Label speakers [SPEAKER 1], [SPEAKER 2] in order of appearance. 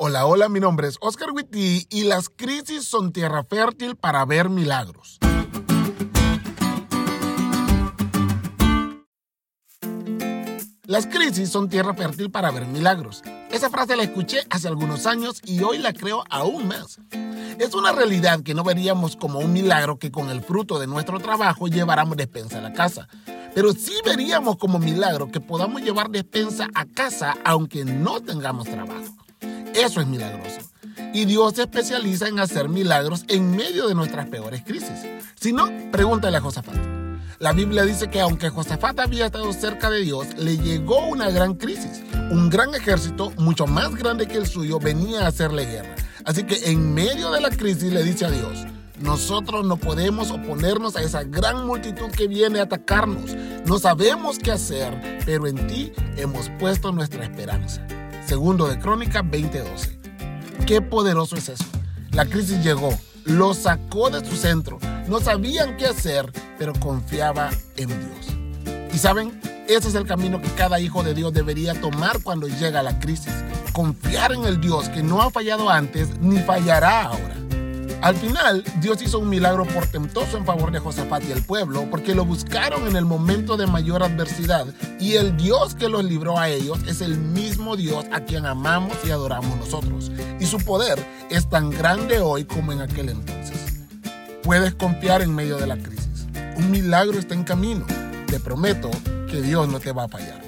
[SPEAKER 1] Hola, hola, mi nombre es Oscar Witty y las crisis son tierra fértil para ver milagros. Las crisis son tierra fértil para ver milagros. Esa frase la escuché hace algunos años y hoy la creo aún más. Es una realidad que no veríamos como un milagro que con el fruto de nuestro trabajo lleváramos despensa a la casa. Pero sí veríamos como milagro que podamos llevar despensa a casa aunque no tengamos trabajo. Eso es milagroso. Y Dios se especializa en hacer milagros en medio de nuestras peores crisis. Si no, pregúntale a Josafat. La Biblia dice que aunque Josafat había estado cerca de Dios, le llegó una gran crisis. Un gran ejército, mucho más grande que el suyo, venía a hacerle guerra. Así que en medio de la crisis le dice a Dios, nosotros no podemos oponernos a esa gran multitud que viene a atacarnos. No sabemos qué hacer, pero en ti hemos puesto nuestra esperanza. Segundo de Crónica 20:12. Qué poderoso es eso. La crisis llegó, lo sacó de su centro. No sabían qué hacer, pero confiaba en Dios. Y saben, ese es el camino que cada hijo de Dios debería tomar cuando llega la crisis. Confiar en el Dios que no ha fallado antes ni fallará ahora. Al final, Dios hizo un milagro portentoso en favor de Josafat y el pueblo porque lo buscaron en el momento de mayor adversidad y el Dios que los libró a ellos es el mismo Dios a quien amamos y adoramos nosotros. Y su poder es tan grande hoy como en aquel entonces. Puedes confiar en medio de la crisis. Un milagro está en camino. Te prometo que Dios no te va a fallar.